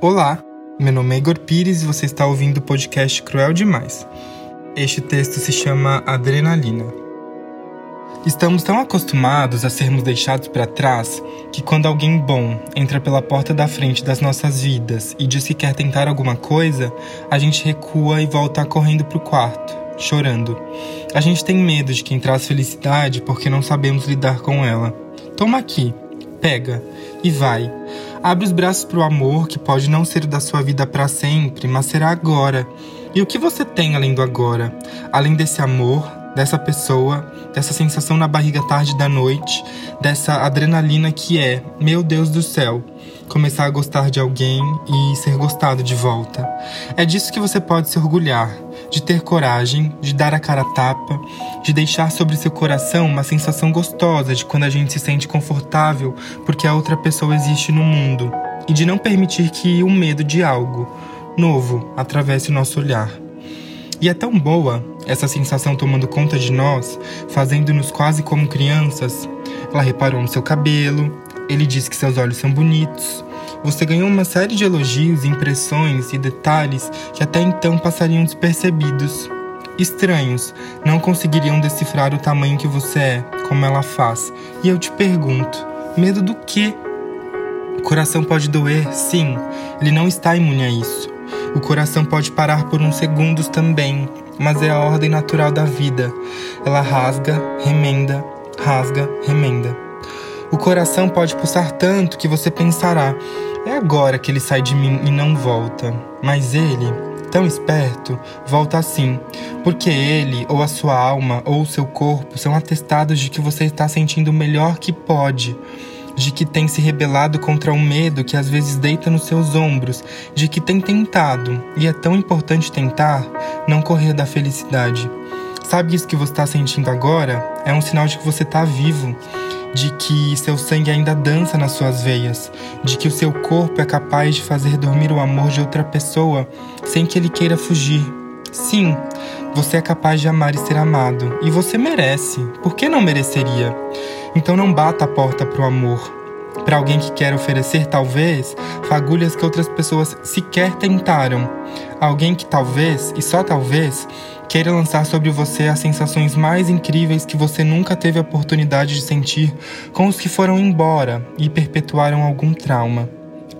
Olá, meu nome é Igor Pires e você está ouvindo o podcast Cruel Demais. Este texto se chama Adrenalina. Estamos tão acostumados a sermos deixados para trás que quando alguém bom entra pela porta da frente das nossas vidas e diz que quer tentar alguma coisa, a gente recua e volta correndo para o quarto, chorando. A gente tem medo de quem traz felicidade porque não sabemos lidar com ela. Toma aqui, pega e vai. Abre os braços para o amor que pode não ser da sua vida para sempre, mas será agora. E o que você tem além do agora? Além desse amor, dessa pessoa, dessa sensação na barriga tarde da noite, dessa adrenalina que é, meu Deus do céu, começar a gostar de alguém e ser gostado de volta. É disso que você pode se orgulhar, de ter coragem, de dar a cara a tapa, de deixar sobre seu coração uma sensação gostosa de quando a gente se sente confortável porque a outra pessoa existe no mundo, e de não permitir que o medo de algo novo atravesse o nosso olhar. E é tão boa essa sensação tomando conta de nós, fazendo-nos quase como crianças. Ela reparou no seu cabelo, ele disse que seus olhos são bonitos. Você ganhou uma série de elogios, impressões e detalhes que até então passariam despercebidos. Estranhos, não conseguiriam decifrar o tamanho que você é, como ela faz. E eu te pergunto: medo do quê? O coração pode doer, sim, ele não está imune a isso. O coração pode parar por uns segundos também, mas é a ordem natural da vida. Ela rasga, remenda, rasga, remenda. O coração pode pulsar tanto que você pensará: é agora que ele sai de mim e não volta. Mas ele, tão esperto, volta assim, porque ele, ou a sua alma, ou o seu corpo são atestados de que você está sentindo o melhor que pode de que tem se rebelado contra o medo que às vezes deita nos seus ombros, de que tem tentado, e é tão importante tentar, não correr da felicidade. Sabe isso que você está sentindo agora? É um sinal de que você está vivo, de que seu sangue ainda dança nas suas veias, de que o seu corpo é capaz de fazer dormir o amor de outra pessoa sem que ele queira fugir. Sim, você é capaz de amar e ser amado, e você merece. Por que não mereceria? Então não bata a porta para o amor. Para alguém que quer oferecer, talvez, fagulhas que outras pessoas sequer tentaram. Alguém que talvez, e só talvez, queira lançar sobre você as sensações mais incríveis que você nunca teve a oportunidade de sentir com os que foram embora e perpetuaram algum trauma.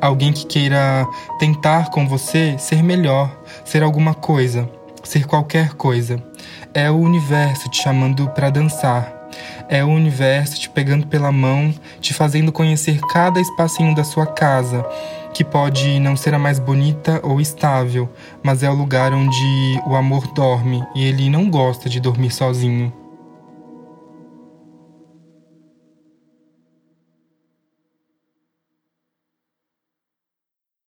Alguém que queira tentar com você ser melhor, ser alguma coisa, ser qualquer coisa. É o universo te chamando para dançar é o universo te pegando pela mão, te fazendo conhecer cada espacinho da sua casa, que pode não ser a mais bonita ou estável, mas é o lugar onde o amor dorme e ele não gosta de dormir sozinho.